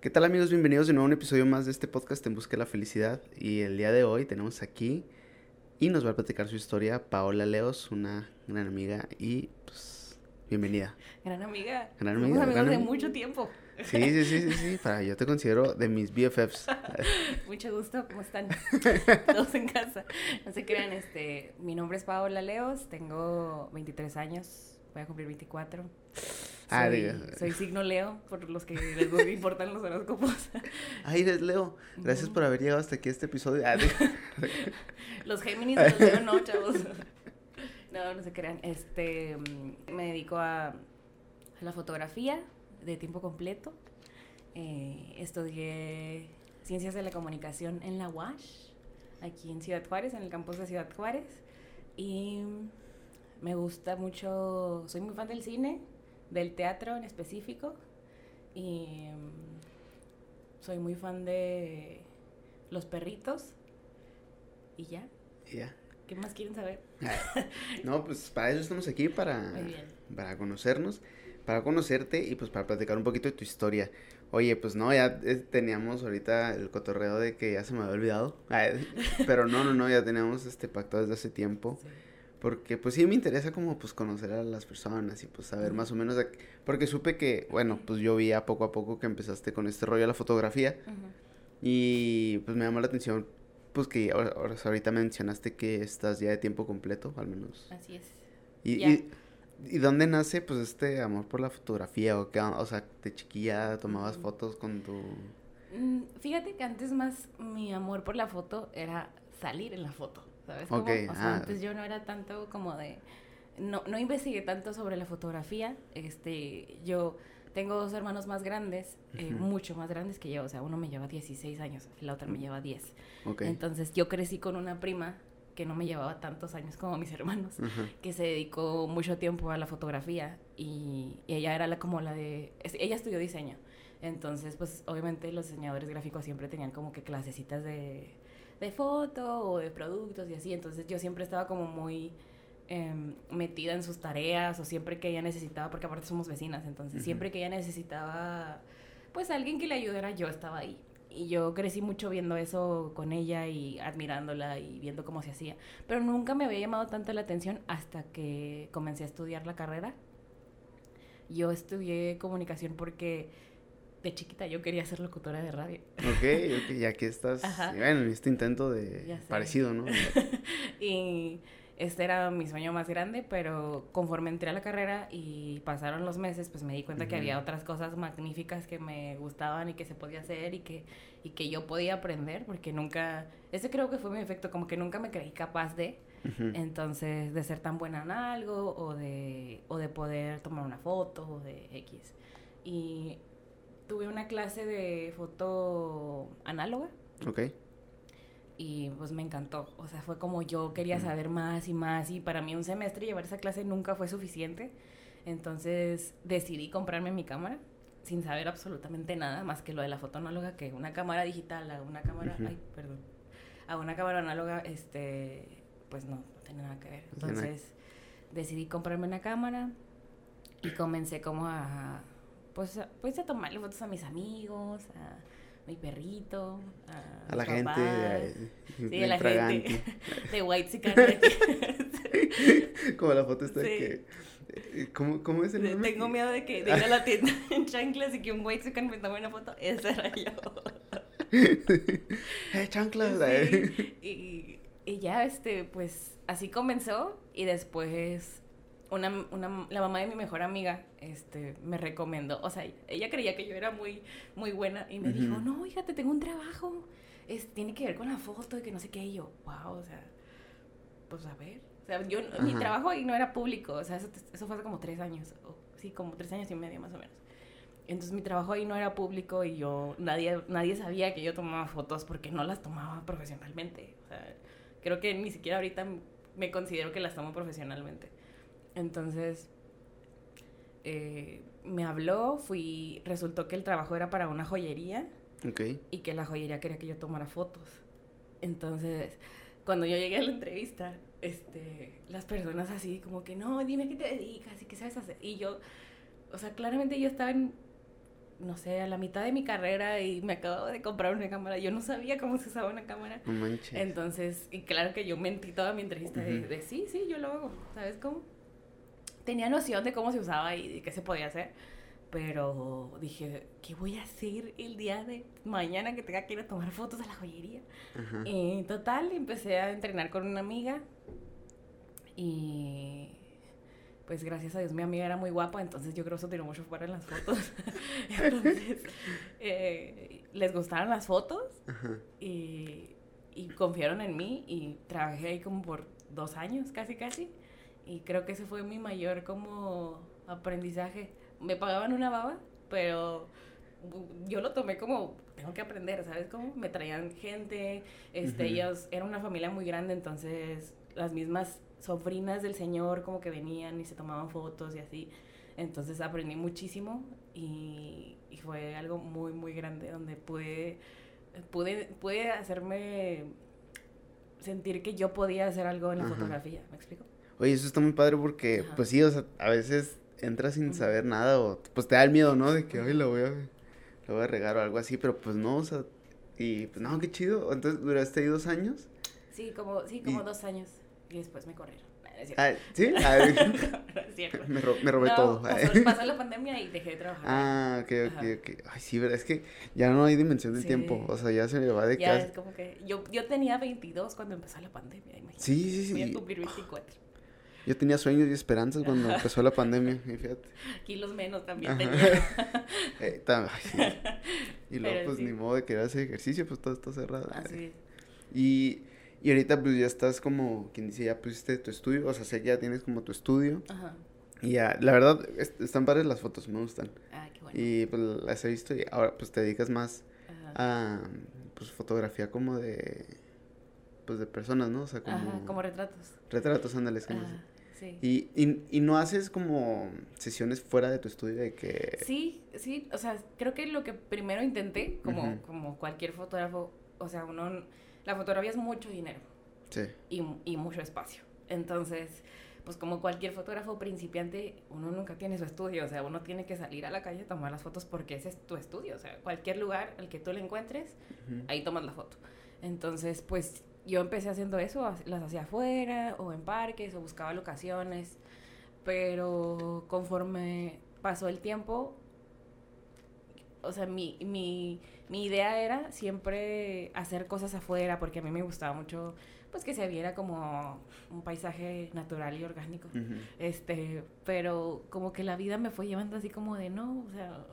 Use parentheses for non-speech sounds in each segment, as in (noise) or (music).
¿Qué tal amigos? Bienvenidos de nuevo a un episodio más de este podcast En Busca de la Felicidad. Y el día de hoy tenemos aquí y nos va a platicar su historia Paola Leos, una gran amiga y pues bienvenida. Gran amiga. Gran Somos amiga, amigos gran de mucho tiempo. Sí, sí, sí, sí, sí. Para, yo te considero de mis BFFs. (laughs) Mucho gusto, ¿cómo están? (laughs) Todos en casa. No se crean, este, mi nombre es Paola Leos, tengo 23 años, voy a cumplir 24. Ah, Soy, diga. soy signo Leo, por los que les (laughs) importan los horóscopos. Ay, eres Leo. Gracias por haber llegado hasta aquí a este episodio. Ah. (laughs) Los Géminis los Leo no, chavos. (laughs) No, no se crean. Este, mm, me dedico a, a la fotografía de tiempo completo. Eh, estudié Ciencias de la Comunicación en la UASH, aquí en Ciudad Juárez, en el campus de Ciudad Juárez. Y me gusta mucho, soy muy fan del cine, del teatro en específico. Y mm, soy muy fan de los perritos. Y ya. Ya. ¿Qué más quieren saber? Ah, No, pues para eso estamos aquí, para, (laughs) para conocernos, para conocerte y pues para platicar un poquito de tu historia. Oye, pues no, ya eh, teníamos ahorita el cotorreo de que ya se me había olvidado. (laughs) Pero no, no, no, ya teníamos este pacto desde hace tiempo. Sí. Porque pues sí me interesa como pues conocer a las personas y pues saber más o menos, de- porque supe que, bueno, pues yo vi a poco a poco que empezaste con este rollo de la fotografía y pues me llamó la atención pues que ahora, ahorita mencionaste que estás ya de tiempo completo, al menos. Así es. ¿Y, y, y dónde nace pues este amor por la fotografía o qué, o sea, de chiquilla tomabas Ujú. fotos con tu... Mm, Fíjate que antes más mi amor por la foto era salir en la foto, ¿sabes? cómo? Ok, O sea, ah. antes yo no era tanto como de... No, no investigué tanto sobre la fotografía. Este, yo tengo dos hermanos más grandes, eh, Ujú. mucho más grandes que yo. O sea, uno me lleva 16 años, la otra me lleva 10. Ok. Entonces yo crecí con una prima que no me llevaba tantos años como mis (laughs) hermanos. Ajá. que se dedicó mucho tiempo a la fotografía y, y ella era la, como la de... es- ella estudió diseño. Entonces, pues obviamente los diseñadores gráficos siempre tenían como que clasecitas de, de foto o de productos y así. Entonces yo siempre estaba como muy em, metida en sus tareas o siempre que ella necesitaba, porque aparte somos vecinas, entonces siempre que ella necesitaba pues alguien que le ayudara, yo estaba ahí. Y yo crecí mucho viendo eso con ella y admirándola y viendo cómo se hacía. Pero nunca me había llamado tanto la atención hasta que comencé a estudiar la carrera. Yo estudié comunicación porque de chiquita yo quería ser locutora de radio. Ok, ok, ya que estás, Ajá. bueno, en este intento de parecido, ¿no? (laughs) Y este era mi sueño más grande, pero conforme entré a la carrera y pasaron los meses, pues me di cuenta que había otras cosas magníficas que me gustaban y que se podía hacer y que, y que yo podía aprender, porque nunca, ese creo que fue mi efecto, como que nunca me creí capaz de, entonces, de ser tan buena en algo o de, o de poder tomar una foto o de X. Y tuve una clase de foto análoga Ok. y pues me encantó. O sea, fue como yo quería saber más y más y para mí un semestre llevar esa clase nunca fue suficiente. Entonces decidí comprarme mi cámara sin saber absolutamente nada más que lo de la foto análoga, que una cámara digital a una cámara, ay, perdón, a una cámara análoga, este, pues no, no tiene nada que ver. Entonces decidí comprarme una cámara y comencé como a, pues, pues a tomarle fotos a mis amigos, a mi perrito, a, A la gente, eh, Sí, a la gente (laughs) de White (laughs) Como la foto esta de Sí. que... eh, ¿Cómo, cómo es el meme? Tengo miedo de que de ir a la tienda (laughs) en chanclas y que un White me tome una foto. Esa era yo. eh, chanclas. eh. Sí, y, y ya, este, pues así comenzó. Y después una, una, la mamá de mi mejor amiga este, me recomendó. O sea, ella creía que yo era muy, muy buena. Y me dijo, no, fíjate, tengo un trabajo. Es, tiene que ver con la foto y que no sé qué. Y yo, wow, o sea, pues a ver. O sea, yo, mi Ajá. trabajo ahí no era público. O sea, eso, eso fue hace como tres años. o- sí, como tres años y medio más o menos. Entonces mi trabajo ahí no era público y yo, nadie, nadie sabía que yo tomaba fotos porque no las tomaba profesionalmente. O sea, creo que ni siquiera ahorita me considero que las tomo profesionalmente. Entonces, eh, me habló, fui, resultó que el trabajo era para una joyería Ok. y que la joyería quería que yo tomara fotos. Entonces, cuando yo llegué a la entrevista, este, las personas así como que, no, dime qué te dedicas y qué sabes hacer. Y yo, o sea, claramente yo estaba en no sé, a la mitad de mi carrera y me acabo de comprar una cámara. Yo no sabía cómo se usaba una cámara. Manches. Entonces, y claro que yo mentí toda mi entrevista de, sí, sí, yo lo hago. ¿Sabes cómo? Tenía noción de cómo se usaba y de qué se podía hacer. Pero dije, ¿qué voy a hacer el día de mañana que tenga que ir a tomar fotos a la joyería? Ajá. Y total, empecé a entrenar con una amiga y pues gracias a Dios mi amiga era muy guapa, entonces yo creo que eso tiró mucho fuera en las fotos. (laughs) entonces, eh, les gustaron las fotos y, y confiaron en mí y trabajé ahí como por dos años, casi, casi. Y creo que ese fue mi mayor como aprendizaje. Me pagaban una baba, pero yo lo tomé como, tengo que aprender, ¿sabes cómo? Me traían gente, este, ellos, era una familia muy grande, entonces las mismas sobrinas del señor como que venían y se tomaban fotos y así. Entonces aprendí muchísimo y, y fue algo muy, muy grande donde pude, pude, pude hacerme sentir que yo podía hacer algo en la fotografía, ¿me explico? Oye, eso está muy padre porque, Ajá. pues sí, o sea, a veces entras sin saber nada o pues te da el miedo, ¿no? De que, hoy lo voy a, lo voy a regar o algo así, pero pues no, o sea, y pues no, qué chido. Entonces, ¿duraste ahí dos años? Sí, como, sí, como Y- dos años y después me corrieron. (laughs) No, no. Ah, ¿sí? (laughs) Ah, No es cierto. me, ro- me robé todo. Pasó, (laughs) pasó la pandemia y dejé de trabajar. Ah, ok, ok, Ajá. ok. Ay, sí, verdad, es que ya no hay dimensión del Sí. tiempo. O sea, ya se me va de ya casa. es como que yo, yo tenía 22 cuando empezó la pandemia, imagínate. Sí, sí, Voy a sí. cumplir 24. Yo tenía sueños y esperanzas cuando empezó la pandemia, y fíjate. Kilos menos también tenía. (laughs) Eh, tam- ay, sí. Y luego, Pero pues, sí. ni modo de querer hacer ejercicio, pues todo está cerrado. Así es. Y, y ahorita, pues, ya estás como, quien dice, ya pusiste tu estudio, o sea, sé, ya tienes como tu estudio. Ajá. Y ya, la verdad, es- están padres las fotos, me gustan. Ah, qué bueno. Y, pues, las he visto y ahora, pues, te dedicas más Ajá. a, pues, fotografía como de, pues, de personas, ¿no? O sea, como, Ajá, como retratos. retratos, ándales, que no sé. Sí. Y, y, y no haces como sesiones fuera de tu estudio de que... Sí, sí, o sea, creo que lo que primero intenté, como, Ujú. como cualquier fotógrafo, o sea, uno, la fotografía es mucho dinero Sí. y, y mucho espacio. Entonces, pues como cualquier fotógrafo principiante, uno nunca tiene su estudio, o sea, uno tiene que salir a la calle a tomar las fotos porque ese es tu estudio, o sea, cualquier lugar al que tú le encuentres, Ujú. ahí tomas la foto. Entonces, pues yo empecé haciendo eso, las hacía afuera o en parques o buscaba locaciones, pero conforme pasó el tiempo, o sea, mi, mi, mi idea era siempre hacer cosas afuera porque a mí me gustaba mucho, pues que se viera como un paisaje natural y orgánico. Este, pero como que la vida me fue llevando así como de no, o sea,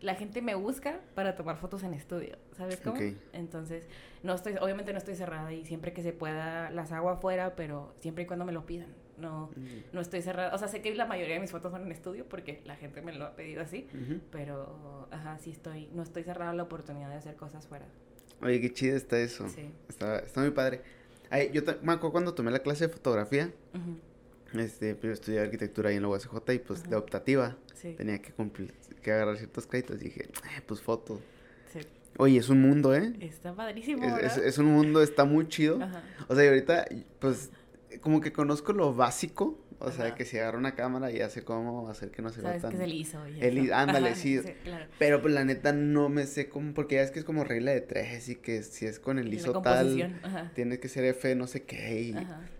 la gente me busca para tomar fotos en estudio, ¿sabes cómo? Ok. Entonces, no estoy, obviamente no estoy cerrada y siempre que se pueda las hago afuera, pero siempre y cuando me lo pidan. No, no estoy cerrada. O sea, sé que la mayoría de mis fotos son en estudio porque la gente me lo ha pedido así, pero ajá, sí estoy, no estoy cerrada a la oportunidad de hacer cosas fuera. Oye, qué chido está eso. Sí. Está, está muy padre. Ay, yo me acuerdo cuando tomé la clase de fotografía, Ujú, este, primero estudié arquitectura ahí en la UACJ y pues de optativa Sí, tenía que cumplir, que agarrar ciertos créditos y dije, "Eh, pues foto. sí. Oye, es un mundo, ¿eh? Está padrísimo, Es, es- es un mundo, está muy chido. Ajá. O sea, y ahorita, pues, como que conozco lo básico, o sea, Ajá. que si agarro una cámara ya sé cómo hacer que no se vea tan... que y El eso. i- ándale, Ajá, sí. claro. Pero pues la neta no me sé cómo, porque ya es que es como regla de tres y que si es con el Y ISO tal, ajá, tiene que ser F no sé qué y...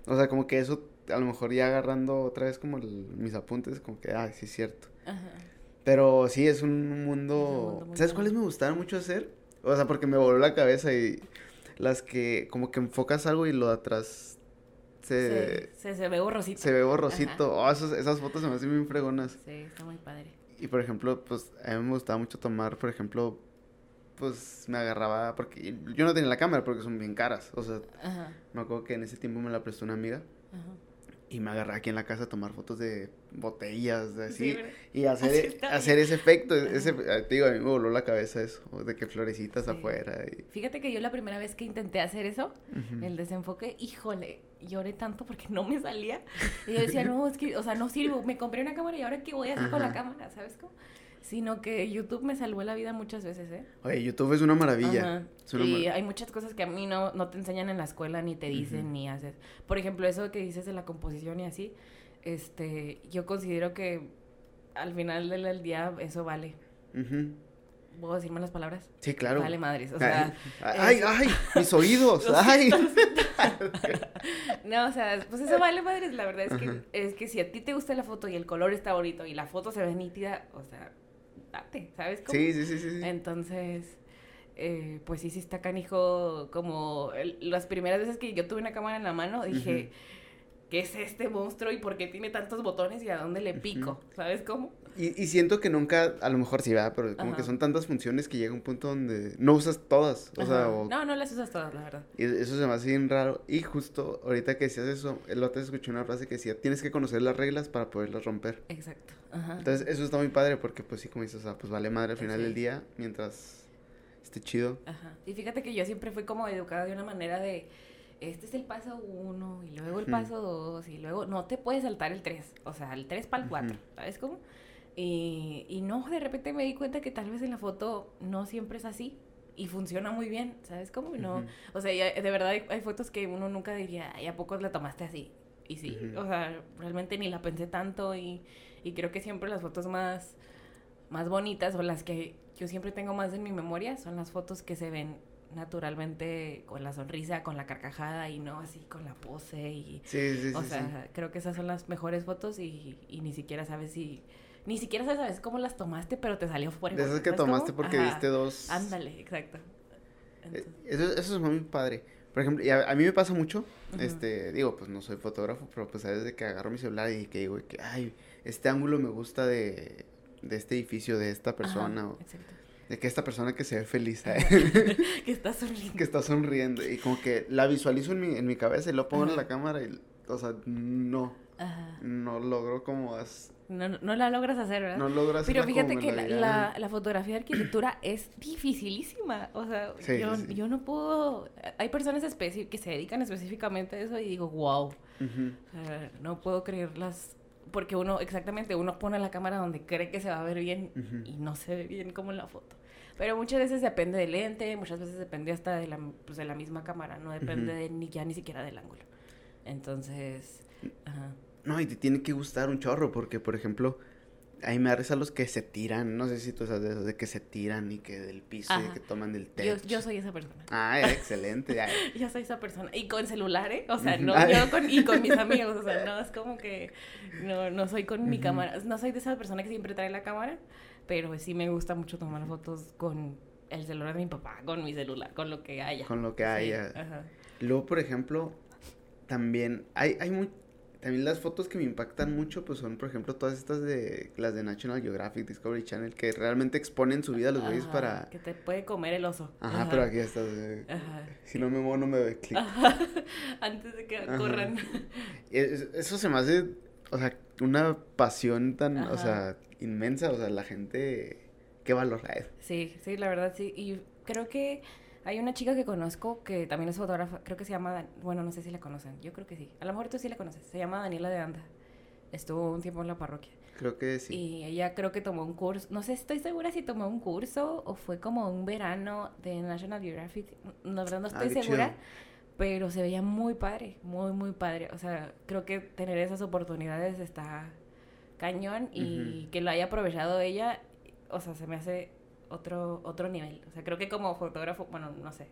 O sea, como que eso, a lo mejor ya agarrando otra vez como el- mis apuntes, como que, ah, sí es cierto. Ajá. Pero sí, es un mundo... mundo muy ¿Sabes cuáles me gustaron mucho hacer? O sea, porque me voló la cabeza y las que como que enfocas algo y lo de atrás se, Se, se, se ve borrosito. se ve borrosito. Oh, esos- esas fotos se me hacen bien fregonas. Sí, está muy padre. Y por ejemplo, pues a mí me gustaba mucho tomar, por ejemplo, pues me agarraba, porque yo no tenía la cámara porque son bien caras. O sea, Ajá, me acuerdo que en ese tiempo me la prestó una amiga. ajá. Y me agarré aquí en la casa a tomar fotos de botellas, de Sí, así. y (laughs) hacer, Así está hacer ese efecto. Ese, te digo, a mí me voló la cabeza eso. De que florecitas Sí. afuera. Y, Fíjate que yo la primera vez que intenté hacer eso, el desenfoque, híjole, lloré tanto porque no me salía. Y yo decía, no, es que, o sea, no sirvo. Me compré una cámara y ahora qué voy a hacer con la cámara, ¿sabes cómo? Sino que YouTube me salvó la vida muchas veces, ¿eh? Oye, YouTube es una maravilla. Ajá. Es una Y mar- hay muchas cosas que a mí no, no te enseñan en la escuela, ni te dicen, ni haces. Por ejemplo, eso que dices de la composición y así, este, yo considero que al final del día eso vale. Ujú. ¿Puedo decirme las palabras? Sí, claro. Vale madres, o sea... ¡Ay, ay! ¡Mis oídos! (laughs) ¡Ay! (laughs) no, o sea, pues eso vale madres, la verdad es que, es que si a ti te gusta la foto y el color está bonito y la foto se ve nítida, o sea, date, ¿sabes cómo? Sí, sí, sí, sí. Entonces, eh, pues sí, sí está canijo, como las primeras veces que yo tuve una cámara en la mano, dije... ¿qué es este monstruo y por qué tiene tantos botones y a dónde le pico? ¿Sabes cómo? Y, y, siento que nunca, a lo mejor sí va, pero como que son tantas funciones que llega un punto donde no usas todas. O sea, No, no las usas todas, la verdad. Y eso se me hace bien raro. Y justo ahorita que decías eso, el otro escuché una frase que decía, tienes que conocer las reglas para poderlas romper. Exacto. Ajá. Entonces, eso está muy padre porque, pues sí, como dices, o sea, pues vale madre al final del día mientras esté chido. Ajá. Y fíjate que yo siempre fui como educada de una manera de este es el paso uno, y luego el paso dos, y luego no te puedes saltar el tres, o sea, el tres para el cuatro, ¿sabes cómo? Y, y no, de repente me di cuenta que tal vez en la foto no siempre es así y funciona muy bien, ¿sabes cómo? No, o sea, de verdad hay, fotos que uno nunca diría, ¿y a poco la tomaste así? Y sí, o sea, realmente ni la pensé tanto y, y creo que siempre las fotos más, más bonitas o las que yo siempre tengo más en mi memoria son las fotos que se ven naturalmente con la sonrisa, con la carcajada y no así con la pose y sí, sí, o sea, creo que esas son las mejores fotos y, y, ni siquiera sabes si ni siquiera sabes cómo las tomaste, pero te salió fuera. De esas que tomaste porque diste dos. Ándale, exacto. Eh, eso, eso es muy padre. Por ejemplo, y a, mí me pasa mucho, este, digo, pues no soy fotógrafo, pero pues sabes de que agarro mi celular y que digo que, ay, este ángulo me gusta de, de este edificio, de esta persona. o, exacto de que esta persona que se ve feliz, ¿eh? (laughs) (laughs) que está sonriendo. Que está sonriendo. Y como que la visualizo en mi, en mi cabeza y lo pongo en la cámara y, o sea, no. Ajá. No logro como... No, no la logras hacer, ¿verdad? No logras Pero fíjate que la, la, fotografía de arquitectura (clears throat) es dificilísima. O sea, yo, yo no puedo... Hay personas que se dedican específicamente a eso y digo, wow. no puedo creerlas porque uno, exactamente, uno pone la cámara donde cree que se va a ver bien y no se ve bien como en la foto. Pero muchas veces depende del lente, muchas veces depende hasta de la, pues, de la misma cámara, no depende de, ni ya ni siquiera del ángulo. Entonces, ajá. No, y te tiene que gustar un chorro, porque, por ejemplo, Ahí me a los que se tiran, no sé si tú sabes de eso, de que se tiran y que del piso y que toman del techo. Yo, soy esa persona. Ah, (laughs) excelente. yo soy esa persona. Y con celular, ¿eh? O sea, no, yo con, y con mis (laughs) amigos, o sea, no, es como que no, no soy con mi cámara, no soy de esa persona que siempre trae la cámara, pero sí me gusta mucho tomar fotos con el celular de mi papá, con mi celular, con lo que haya. Con lo que haya. Luego, por ejemplo, también hay, hay, muy, también las fotos que me impactan mucho, pues son, por ejemplo, todas estas de las de National Geographic, Discovery Channel, que realmente exponen su vida a los güeyes para... Que te puede comer el oso. Ajá, pero aquí estás. Si no me muevo, no me ve clic. (laughs) Antes de que corran. Eso se me hace, o sea, una pasión tan, o sea, inmensa, o sea, la gente, qué valor la Sí, sí, la verdad, sí. Y creo que hay una chica que conozco que también es fotógrafa, creo que se llama, bueno, no sé si la conocen, yo creo que sí. A lo mejor tú sí la conoces, se llama Daniela de Anda. Estuvo un tiempo en la parroquia. Creo que sí. Y ella creo que tomó un curso, no sé, estoy segura si tomó un curso o fue como un verano de National Geographic, la verdad no estoy ah, segura, pero se veía muy padre, muy, muy padre. O sea, creo que tener esas oportunidades está cañón y que lo haya aprovechado ella, o sea, se me hace otro, otro nivel. O sea, creo que como fotógrafo, bueno, no sé.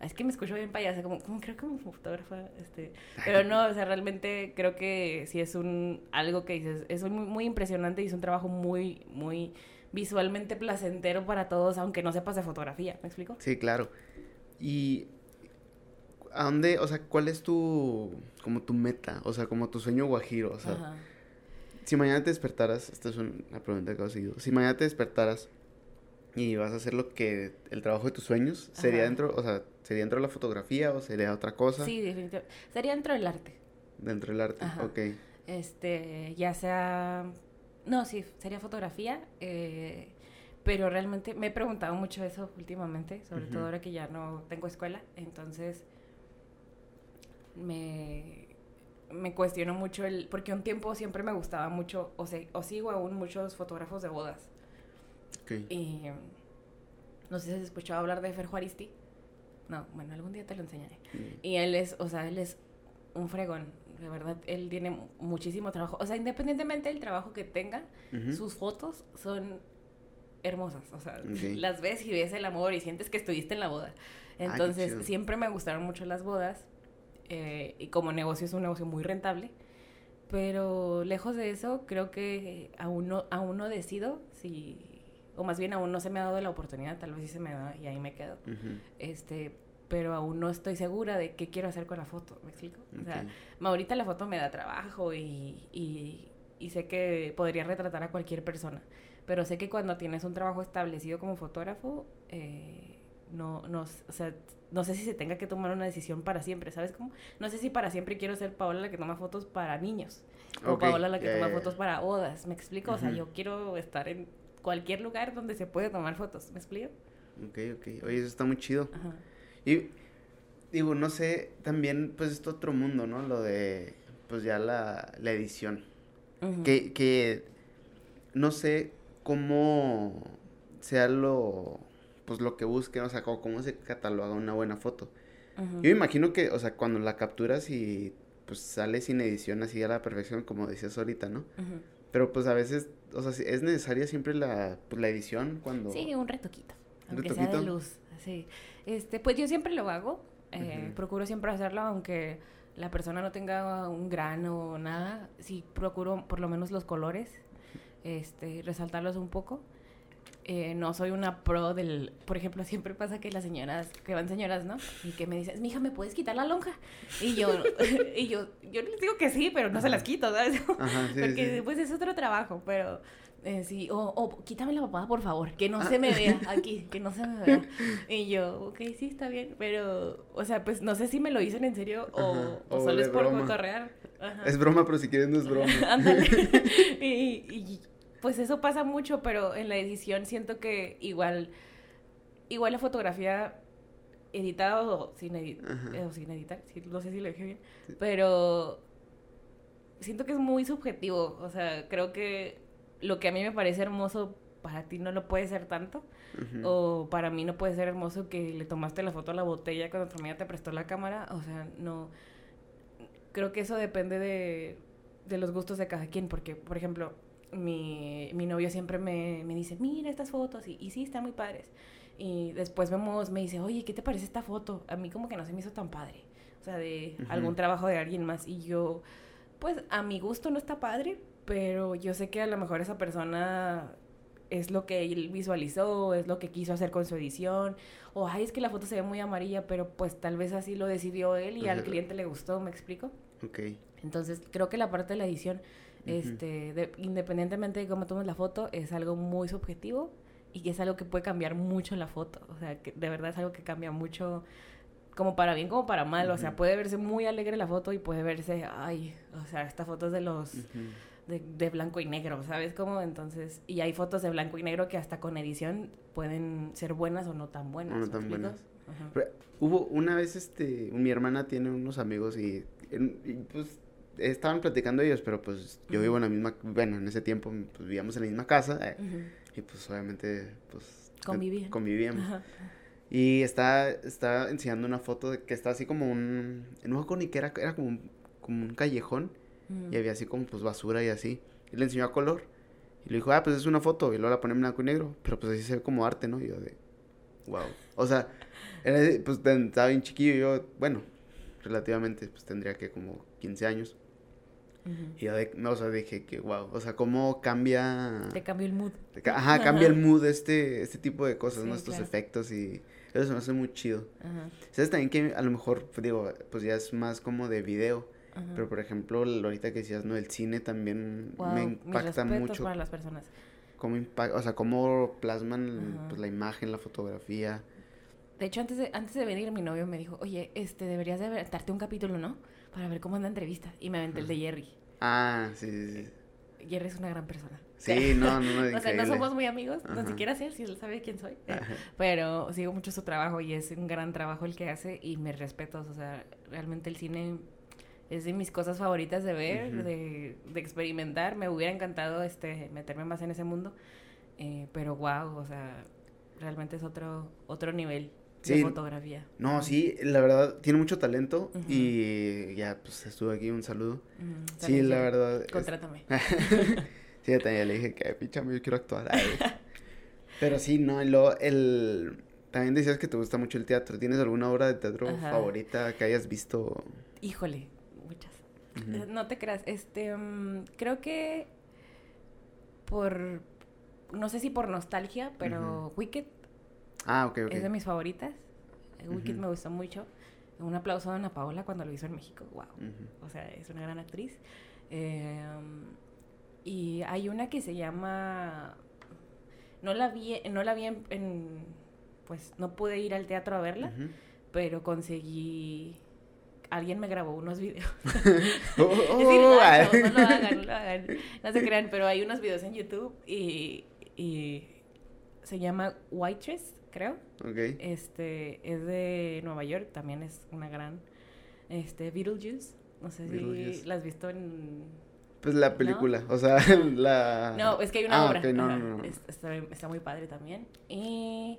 Es que me escucho bien payasa, como, como creo como fotógrafa, este. Pero no, o sea, realmente creo que sí es un, algo que dices, es muy, muy impresionante y es un trabajo muy, muy visualmente placentero para todos, aunque no sepas de fotografía, ¿me explico? Sí, claro. Y ¿a dónde, o sea, cuál es tu, como tu meta, o sea, como tu sueño guajiro, o sea, si mañana te despertaras, esta es una pregunta que he seguido, si mañana te despertaras y vas a hacer lo que el trabajo de tus sueños sería dentro, o sea, sería dentro de la fotografía o sería otra cosa. Sí, definitivamente. Sería dentro del arte. Dentro del arte, ok. Este, ya sea, no, sí, sería fotografía, eh, pero realmente me he preguntado mucho eso últimamente, sobre todo ahora que ya no tengo escuela, entonces me, me cuestiono mucho el, porque un tiempo siempre me gustaba mucho, o, sea, o sigo aún muchos fotógrafos de bodas. Y no sé si has escuchado hablar de Fer Juaristi. No, bueno, algún día te lo enseñaré. Mm. Y él es, o sea, él es un fregón. De verdad, él tiene muchísimo trabajo. O sea, independientemente del trabajo que tenga, sus fotos son hermosas, o sea, (laughs) las ves y ves el amor y sientes que estuviste en la boda. Ah, Entonces, siempre me gustaron mucho las bodas eh, y como negocio es un negocio muy rentable, pero lejos de eso, creo que aún no, aún no decido si, o más bien aún no se me ha dado la oportunidad, tal vez sí se me da y ahí me quedo. Este, pero aún no estoy segura de qué quiero hacer con la foto, ¿me explico? O sea, ahorita la foto me da trabajo y, y, y, sé que podría retratar a cualquier persona, pero sé que cuando tienes un trabajo establecido como fotógrafo, eh, no, no, o sea, no sé si se tenga que tomar una decisión para siempre, ¿sabes cómo? No sé si para siempre quiero ser Paola la que toma fotos para niños o Paola la que toma fotos para bodas, ¿me explico? O sea, yo quiero estar en cualquier lugar donde se puede tomar fotos, ¿me explico? Ok, ok. Oye, eso está muy chido. Ajá. Y digo, no sé, también pues es otro mundo, ¿no? Lo de pues ya la, la edición. que, que no sé cómo sea lo pues lo que busquen, o sea, cómo, se cataloga una buena foto. Yo me imagino que, o sea, cuando la capturas y pues sale sin edición así a la perfección, como decías ahorita, ¿no? Pero pues a veces, o sea, es necesaria siempre la, pues, la edición cuando... Sí, un retoquito, aunque sea de luz, sí. Este, pues yo siempre lo hago, eh, procuro siempre hacerlo, aunque la persona no tenga un grano o nada, sí procuro por lo menos los colores, este, resaltarlos un poco. Eh, no soy una pro del, por ejemplo, (laughs) siempre pasa que las señoras, que van señoras, ¿no? Y que me dicen, mija, ¿me puedes quitar la lonja? Y yo, (laughs) y yo, yo les digo que sí, pero no se las quito, ¿sabes? (laughs) Porque pues es otro trabajo, pero eh, sí, o, o, quítame la papada, por favor, que no se me vea aquí, que no se me vea. Y yo, ok, sí, está bien, pero, o sea, pues no sé si me lo dicen en serio o, o, solo es por cotorrear. Es broma, pero si quieres no es broma. Ándale. y, pues eso pasa mucho, pero en la edición siento que igual, igual la fotografía editada o sin, o sin editar, no sé si lo dije bien, pero siento que es muy subjetivo, o sea, creo que lo que a mí me parece hermoso para ti no lo puede ser tanto. O para mí no puede ser hermoso que le tomaste la foto a la botella cuando tu amiga te prestó la cámara. O sea, no. Creo que eso depende de, de los gustos de cada quien. Porque, por ejemplo, mi, mi novio siempre me, me, dice: Mira estas fotos. Y, y sí, están muy padres. Y después vemos, me dice: Oye, ¿qué te parece esta foto? A mí, como que no se me hizo tan padre. O sea, de algún trabajo de alguien más. Y yo, pues a mi gusto no está padre, pero yo sé que a lo mejor esa persona es lo que él visualizó, es lo que quiso hacer con su edición, o ay, es que la foto se ve muy amarilla, pero pues tal vez así lo decidió él y al cliente le gustó, ¿me explico? Ok. Entonces, creo que la parte de la edición, este, independientemente de cómo tomes la foto, es algo muy subjetivo y que es algo que puede cambiar mucho la foto, o sea, que de verdad es algo que cambia mucho como para bien como para mal, o sea, puede verse muy alegre la foto y puede verse, ay, o sea, esta foto es de los de, blanco y negro, ¿sabes cómo? Entonces, y hay fotos de blanco y negro que hasta con edición pueden ser buenas o no tan buenas. no tan buenas. hubo una vez, este, mi hermana tiene unos amigos y, pues estaban platicando ellos, pero pues yo vivo en la misma, bueno, en ese tiempo pues vivíamos en la misma casa eh, y pues obviamente pues convivíamos. Y está, está enseñando una foto de que está así como un, no me ni que era, era como como un callejón y había así como pues basura y así. Y le enseñó a color. Y le dijo, ah, pues es una foto. Y luego la pone en blanco y negro. Pero pues así se ve como arte, ¿no? Y yo de, wow. O sea, pues estaba bien chiquillo. Y yo, bueno, relativamente, pues tendría que como 15 años. Y yo, de, o sea, dije que, wow, o sea, cómo cambia... Te cambia el mood. Ajá, cambia el mood este, este tipo de cosas, ¿no? Estos efectos y eso me hace muy chido. Ajá. ¿Sabes también que a lo mejor, digo, pues ya es más como de video? Pero por ejemplo, ahorita que decías, ¿no? El cine también me impacta mucho. para las personas. Cómo o sea, cómo plasman pues, la imagen, la fotografía. De hecho, antes de, antes de venir, mi novio me dijo, oye, este, deberías de darte un capítulo, ¿no? Para ver cómo anda la entrevista. Y me aventé el de Jerry. Ah, sí, sí, sí. Jerry es una gran persona. Sí, no, no, no. (laughs) o sea, no somos muy amigos, no siquiera sé si él sabe quién soy. Pero sigo mucho su trabajo y es un gran trabajo el que hace y me respeto. O sea, realmente el cine es de mis cosas favoritas de ver, de, de, experimentar. Me hubiera encantado este meterme más en ese mundo, eh, pero wow, o sea, realmente es otro otro nivel de fotografía. No, sí, la verdad tiene mucho talento y ya pues estuve aquí un saludo. Sí, la verdad. Contrátame. (laughs) sí, ya también le dije que pichame, yo quiero actuar. (laughs) Pero sí, no, luego el... También decías que te gusta mucho el teatro. ¿Tienes alguna obra de teatro Ajá. favorita que hayas visto? Híjole, muchas. Eh, No te creas, este, mm, creo que por, no sé si por nostalgia, pero Wicked Ah, ok, ok. es de mis favoritas. Wicked Ujú. me gustó mucho. Un aplauso a Ana Paola cuando lo hizo en México. Wow. O sea, es una gran actriz. Eh, y hay una que se llama. No la vi, no la vi en, en- Pues no pude ir al teatro a verla, pero conseguí. Alguien me grabó unos videos. (laughs) (laughs) Oh, oh, no lo hagan, no lo hagan. (laughs) No se crean, pero hay unos videos en YouTube y, y se llama Waitress, creo. Ok. Este es de Nueva York, también es una gran este Beetlejuice. No sé si la has visto en Pues la película, o sea, (laughs) la... No, es que hay una Ah, obra. ok, no, no, no. es- Está, está muy padre también. Y,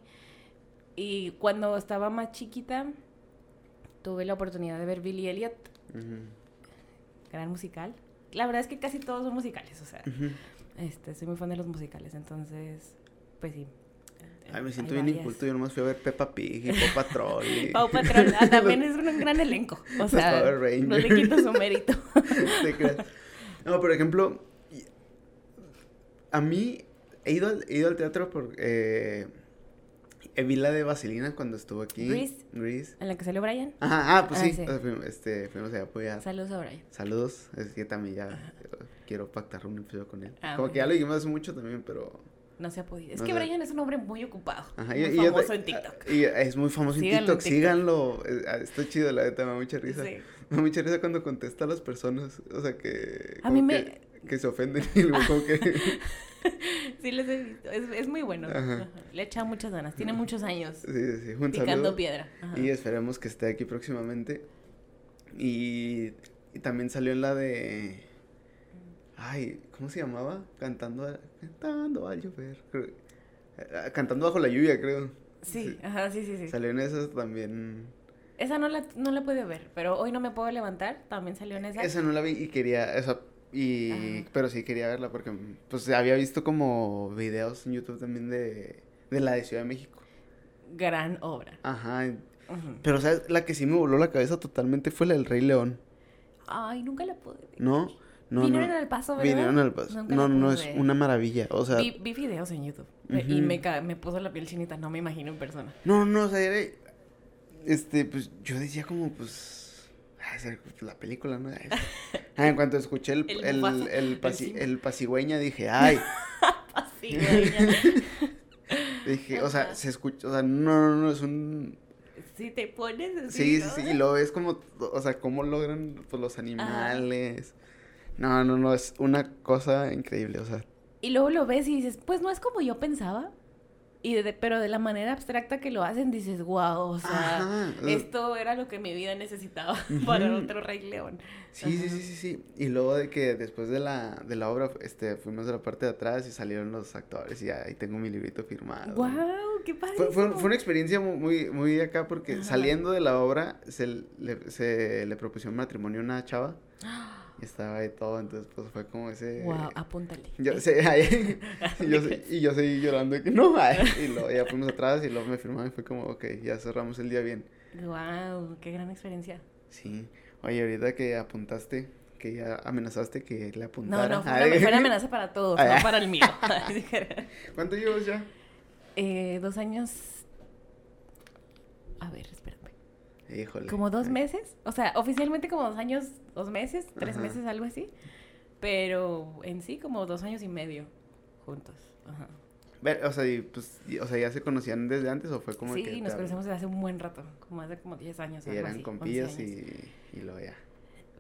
y cuando estaba más chiquita, tuve la oportunidad de ver Billy Elliot, Ujú. gran musical. La verdad es que casi todos son musicales, o sea, Ujú. este, soy muy fan de los musicales, entonces, pues sí. Ay, me Hay siento bien inculto. Yo nomás fui a ver Peppa Pig y Paw Patrol. y- (laughs) Pau Patrol, ah, (laughs) también es un gran elenco. O sea, no le quito su (laughs) mérito. Te. No, por ejemplo, a mí he ido al, he ido al teatro por... Eh, vi la de Vaselina cuando estuvo aquí. Grease. Grease. En la que salió Brian. Ajá, ah, pues Ah, sí. este, fuimos a apoyar. Saludos a Brian. Saludos. Es que también ya quiero pactar un episodio con él. Ah, Como que ya lo dijimos hace mucho también, pero... No se ha podido. Es No que sé. Brian es un hombre muy ocupado. Ajá, muy y, famoso te- en TikTok. Y es muy famoso en TikTok. Síganlo. ah, Está chido, la neta, me da mucha risa. Sí. Me da mucha risa cuando contesta a las personas. O sea, que. A mí me- Que, que se ofenden y luego como que. (laughs) Sí, les he visto. Es, es muy bueno. Ajá. Ajá. Le echa muchos ganas. Tiene muchos años Sí, sí. Un picando saludo. piedra. Y esperemos que esté aquí próximamente. Y, y también salió en la de. Ay, ¿cómo se llamaba? Cantando, a- cantando al llover. creo- eh, Cantando bajo la lluvia, creo. Sí, ajá, sí, sí, sí. Salió en esas también. Esa no la, no la pude ver, pero hoy no me puedo levantar. También salió en esa. Esa no la vi y quería, o sea, y, Ajá. pero sí quería verla porque, pues, había visto como videos en YouTube también de, de la de Ciudad de México. Gran obra. Ajá, pero, ¿sabes? La que sí me voló la cabeza totalmente fue la del Rey León, Ay, nunca la pude ver. ¿no? No, Vinieron no. al paso, ¿verdad? Vinieron al paso. Nunca No, no, es una maravilla, o sea, Vi, vi videos en YouTube y me, me puso la piel chinita. No me imagino en persona. no, no, o sea, era, este, pues, yo decía como, pues, ay, esa- la película, ¿no? Ah, en cuanto escuché el, (laughs) El el, el, el pasi- Simba. el pasigüeña, dije, ay, (laughs) Así, güey. (laughs) dije, o sea, se escucha, o sea, no, no, no, es un, Si te pones así. Sí, sí, sí, y lo ves como, o sea, cómo logran pues, los animales. No, no, no, es una cosa increíble, o sea, Y luego lo ves y dices, pues no es como yo pensaba. Y de- pero de la manera abstracta que lo hacen, dices, wow, o sea, Ajá, esto era lo que mi vida necesitaba (laughs) para Ujú. otro Rey León. sí, sí, Ajá. sí, sí, sí. Y luego de que después de la, de la obra, este, fuimos a la parte de atrás y salieron los actores y ahí tengo mi librito firmado. ¡Wow! ¡Qué padre! Fue, fue, fue una experiencia mu- muy, muy acá porque Ajá. saliendo de la obra se le, se le propusieron matrimonio a una chava y estaba ahí todo, entonces pues fue como ese... ¡Wow! Apúntale. Yo, sé, (laughs) ahí- y, (laughs) yo, y yo seguí llorando de que no, ay, y luego ya fuimos atrás y luego me firmaron y fue como, ok, ya cerramos el día bien. ¡Wow! ¡Qué gran experiencia! Sí, oye, ahorita que apuntaste, que ya amenazaste que le No, apuntara. no, fue una, Ay, fue (laughs) una amenaza para todos, Ay. no para el mío. ¿Cuánto llevas ya? Eh, dos años. A ver, espérame. Híjole. Como dos meses. O sea, oficialmente como dos años, dos meses, tres Ajá. meses, algo así. Pero en sí, como dos años y medio juntos. Ajá. ver, o sea, y, pues, y- o sea, ¿ya se conocían desde antes o fue como sí, que nos te- conocemos desde hace un buen rato, como hace como 10 años. y eran así, compillas 11 años. y, y luego ya.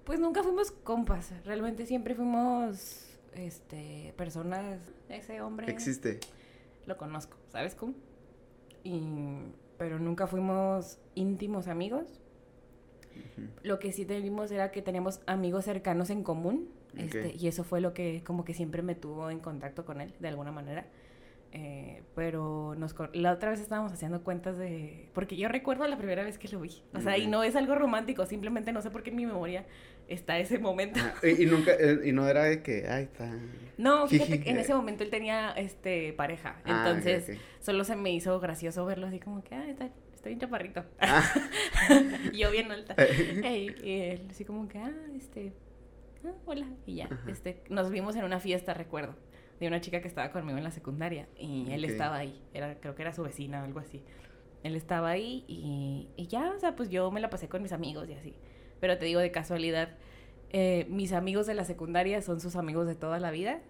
Pues nunca fuimos compas, realmente siempre fuimos este personas, ese hombre Existe. lo conozco, ¿sabes cómo? Y pero nunca fuimos íntimos amigos. Lo que sí teníamos era que teníamos amigos cercanos en común. Este, y eso fue lo que como que siempre me tuvo en contacto con él, de alguna manera. Eh, pero nos, la otra vez estábamos haciendo cuentas de... Porque yo recuerdo la primera vez que lo vi. O sea, y no es algo romántico, simplemente no sé por qué en mi memoria está ese momento. y, nunca, eh, y no era de que, ay, está... No, fíjate que en ese momento él tenía, este, pareja. Ah, Entonces, solo se me hizo gracioso verlo así como que, ay, está, está bien chaparrito. Ah. (laughs) yo bien alta. (laughs) y él así como que, ah, este, ah, hola. Y ya, este, nos vimos en una fiesta, recuerdo de una chica que estaba conmigo en la secundaria y él estaba ahí, era, creo que era su vecina o algo así. Él estaba ahí y, y, ya, o sea, pues yo me la pasé con mis amigos y así. Pero te digo de casualidad, eh, mis amigos de la secundaria son sus amigos de toda la vida.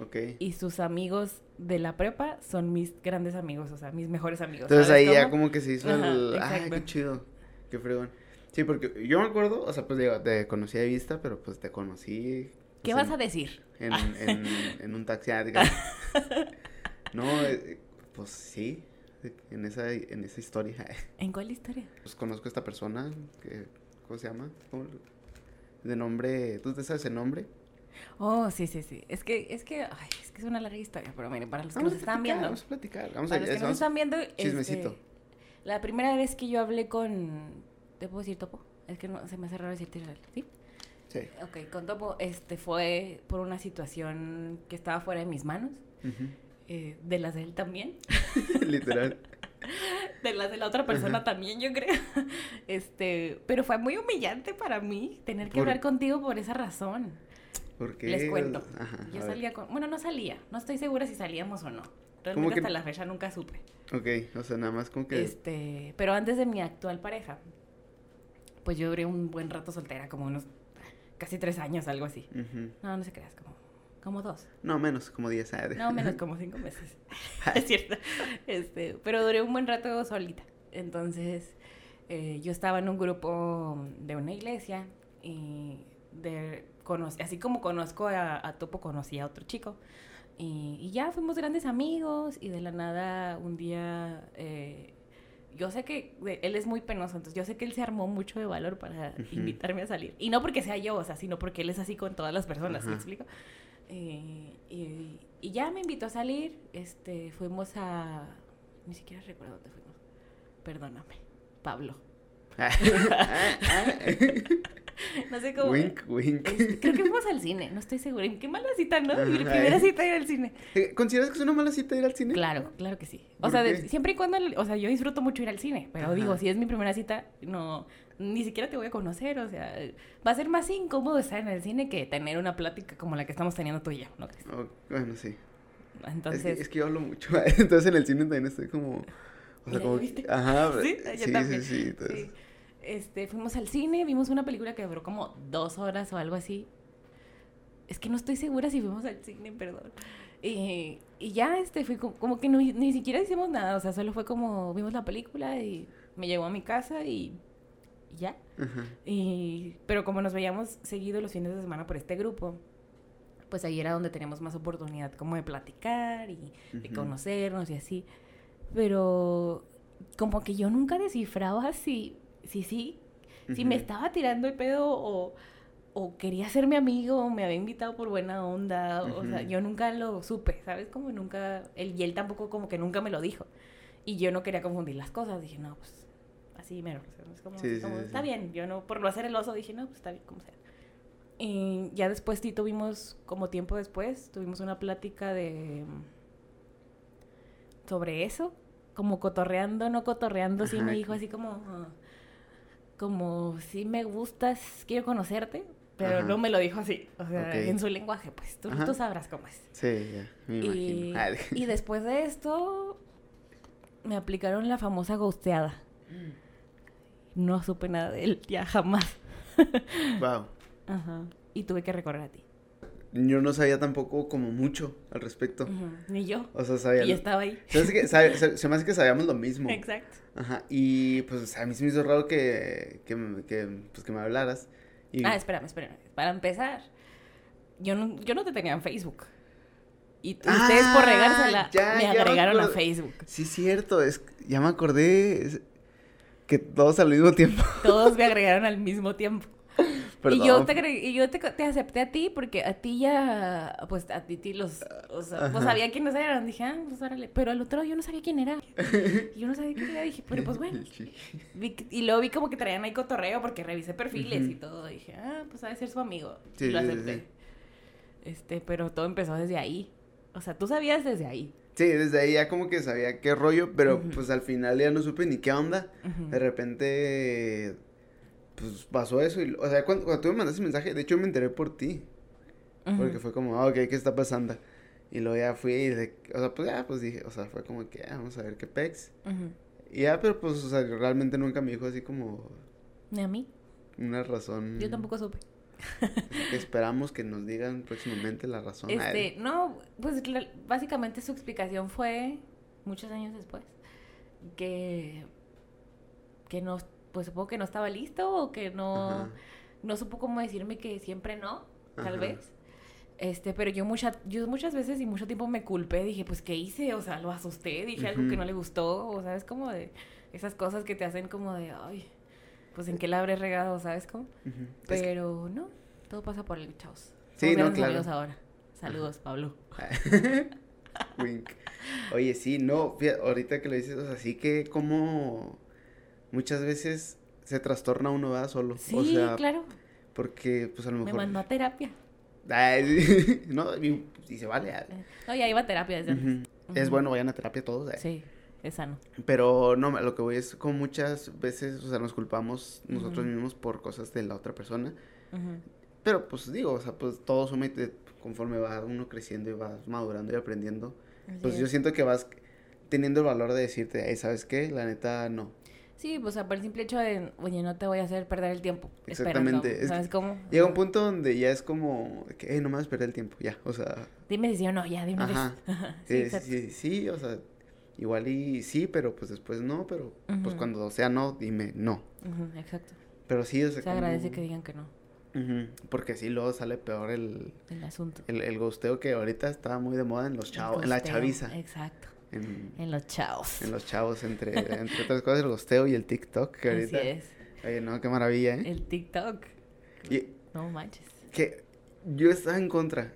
Ok. Y sus amigos de la prepa son mis grandes amigos, o sea, mis mejores amigos. Entonces ahí ya como que se hizo el... ¡Ay, qué chido! ¡Qué fregón! Sí, porque yo me acuerdo, o sea, pues digo, te conocí de vista, pero pues te conocí ¿Qué vas a decir? En, en, en un taxi, ah, digamos. (laughs) No, eh, pues sí, en esa, en esa historia. ¿En cuál historia? Pues conozco a esta persona, que, ¿cómo se llama? De nombre, ¿tú te sabes el nombre? Oh, sí, sí, sí. Es que, es que, ay, es que es una larga historia, pero miren, para los que nos están viendo. Vamos a platicar, vamos para a, los que nos están viendo, chismecito. Este, la primera vez que yo hablé con, ¿te puedo decir topo? Es que no, se me hace raro decirte, ¿sí? Ok, con Topo este, fue por una situación que estaba fuera de mis manos. Eh, de las de él también. (laughs) Literal. De las de la otra persona también, yo creo. (laughs) Este, pero fue muy humillante para mí tener que hablar contigo por esa razón. ¿Por qué? Les cuento. yo salía con... Bueno, no salía. No estoy segura si salíamos o no. Realmente hasta la fecha nunca supe. Ok, o sea, nada más como que... Este, pero antes de mi actual pareja, pues yo duré un buen rato soltera, como unos casi tres años, algo así. No, no se creas, como, como dos. No, menos, como diez. años. no, menos, (laughs) como cinco meses. (laughs) es cierto. Este, pero duré un buen rato solita. Entonces, eh, yo estaba en un grupo de una iglesia y de, así como conozco a, Topo, conocí a otro chico. Y, y, ya fuimos grandes amigos y de la nada un día eh, yo sé que él es muy penoso, entonces yo sé que él se armó mucho de valor para invitarme a salir. Y no porque sea yo, o sea, sino porque él es así con todas las personas, ¿me explico? Eh, y, y, ya me invitó a salir, este, fuimos a... Ni siquiera recuerdo dónde fuimos. Perdóname, Pablo. (laughs) (laughs) no sé cómo. Wink, wink. creo que fuimos al cine, no estoy segura. Qué mala cita, ¿no? Mi primera cita ir al cine. Eh, ¿Consideras que es una mala cita ir al cine? Claro, claro que sí. O sea, siempre y cuando, o sea, yo disfruto mucho ir al cine, pero digo, si es mi primera cita, no, ni siquiera te voy a conocer, o sea, va a ser más incómodo estar en el cine que tener una plática como la que estamos teniendo tú y yo, ¿no crees? Oh, bueno, sí. Entonces... Es que, yo hablo mucho, (laughs) entonces en el cine también estoy como... O sea, como... Ajá, (laughs) sí, yo también. sí, sí, sí este, fuimos al cine, vimos una película que duró como dos horas o algo así. Es que no estoy segura si fuimos al cine, perdón. y ya, este, fue como, que ni siquiera hicimos nada, o sea, solo fue como vimos la película y me llevó a mi casa y, ya. y, pero como nos veíamos seguido los fines de semana por este grupo, pues ahí era donde teníamos más oportunidad como de platicar y de conocernos y así. Pero como que yo nunca descifraba si sí, sí, si me estaba tirando el pedo o, o quería ser mi amigo o me había invitado por buena onda, o sea, yo nunca lo supe, ¿sabes? Como nunca, él, y él tampoco como que nunca me lo dijo. Y yo no quería confundir las cosas, dije, no, pues así mero, es como, está bien, yo no, por no hacer el oso, dije, no, pues está bien, como sea. Y ya después sí tuvimos, como tiempo después, tuvimos una plática de... sobre eso, como cotorreando, no cotorreando, sí me dijo así como como si me gustas, quiero conocerte, pero no me lo dijo así, o sea, en su lenguaje, pues tú, tú sabrás cómo es. Sí, ya, me y, imagino. y después de esto, me aplicaron la famosa ghosteada. No supe nada de él, ya jamás. wow. Ajá. Y tuve que recorrer a ti. Yo no sabía tampoco como mucho al respecto. Ni yo. O sea, sabía. Y estaba ahí. se, se me hace que sabíamos lo mismo. Exacto. Ajá, y pues a mí se me hizo raro que, que, que, pues, que me hablaras. Y... Ah, espérame, espérame. Para empezar, yo no, yo no te tenía en Facebook. Y ustedes por regársela me agregaron a Facebook. Sí, cierto, es, ya me acordé que todos al mismo tiempo. Todos me (laughs) agregaron al mismo tiempo. Y yo, te, y yo te, te, acepté a ti porque a ti ya, pues a ti, ti los, o sea, pues sabía quiénes eran. Dije, ah, pues órale. Pero al otro yo no sabía quién era. yo no sabía quién era. Dije, pero pues bueno. (laughs) y luego vi como que traían ahí cotorreo porque revisé perfiles y todo. Dije, ah, pues ha de ser su amigo. y lo acepté. Este, pero todo empezó desde ahí. O sea, tú sabías desde ahí. Sí, desde ahí ya como que sabía qué rollo, pero pues al final ya no supe ni qué onda. De repente, pues pasó eso. Y, o sea, cuando, tú me mandaste ese mensaje, de hecho me enteré por ti. Porque fue como, ah, ok, ¿qué está pasando? Y luego ya fui y, de, o sea, pues ya, pues dije, o sea, fue como que, ah, vamos a ver qué pex. Y ya, pero pues, o sea, realmente nunca me dijo así como... Ni a mí. Una razón. Yo tampoco supe. (laughs) esperamos que nos digan próximamente la razón. Este, no, pues básicamente su explicación fue, muchos años después, que, que no, pues supongo que no estaba listo o que no, no supo cómo decirme que siempre no, tal vez. Este, pero yo, mucha, yo muchas veces y mucho tiempo me culpé, dije, pues, ¿qué hice? O sea, lo asusté, dije algo que no le gustó, o sabes, como de esas cosas que te hacen como de, ay, pues en qué la habré regado, ¿sabes cómo? Pero no, todo pasa por el chavos. Sí, no, claro. ahora. Saludos, Pablo. (laughs) Wink. Oye, sí, no, ahorita que lo dices, o sea, sí que como muchas veces se trastorna uno, va Solo. Sí, o sea, claro. Porque, pues a lo mejor... Me mandó a terapia. (laughs) no, y, se vale. No, ya iba a terapia desde Es bueno, vayan a terapia todos. Eh. Sí es sano. Pero no, lo que voy es como muchas veces, o sea, nos culpamos nosotros mismos por cosas de la otra persona. Pero pues digo, o sea, pues todo suma conforme va uno creciendo y va madurando y aprendiendo. pues yo siento que vas teniendo el valor de decirte, ¿sabes qué? La neta, no. Sí, pues por el simple hecho de, oye, no te voy a hacer perder el tiempo. Exactamente. ¿Sabes cómo? Llega un punto donde ya es como, que, no me vas a perder el tiempo, ya, o sea. Dime si sí o no, ya, dime. Ajá. (laughs) sí, sí, sí, o sea, Igual y sí, pero pues después no, pero pues cuando sea no, dime no. exacto. Pero sí, o Se agradece que digan que no. Porque sí, luego sale peor el... El asunto. El, el gosteo que ahorita está muy de moda en los chavos, en la chaviza. Exacto. En, los chavos. En los chavos, entre, entre otras cosas, el gosteo y el TikTok, que ahorita... Así es. Oye, no, qué maravilla, ¿eh? El TikTok. no manches. Que yo estaba en contra.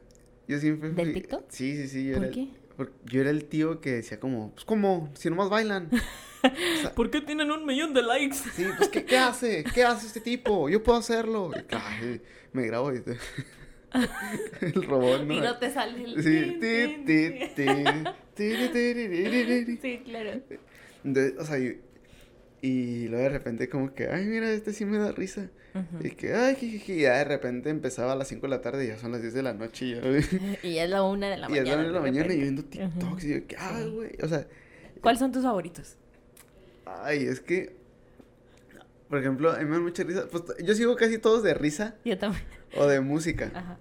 Yo siempre ¿Del TikTok? Sí, sí, sí. ¿Por qué? Porque yo era el tío que decía como, pues como, si nomás bailan. (laughs) ¿Por qué tienen un millón de likes? Sí, pues ¿qué, ¿qué, hace? ¿Qué hace este tipo? Yo puedo hacerlo. Y, me grabo y (laughs) el robot, ¿no? Y no te sale el... Sí, Sí, claro. Entonces, o sea, y luego de repente como que, ay, mira, este sí me da risa. Y que, ay, y ya de repente empezaba a las 5 de la tarde y ya son las 10 de la noche y ya... (laughs) y ya es la 1 de la mañana. (laughs) Y es la 1 de la mañana y viendo TikToks y yo, ¿qué ay, güey? O sea... ¿Cuáles son tus favoritos? Ay, es que... Por ejemplo, a mí me da mucha risa. Pues yo sigo casi todos de risa. Yo también. O de música. Ajá.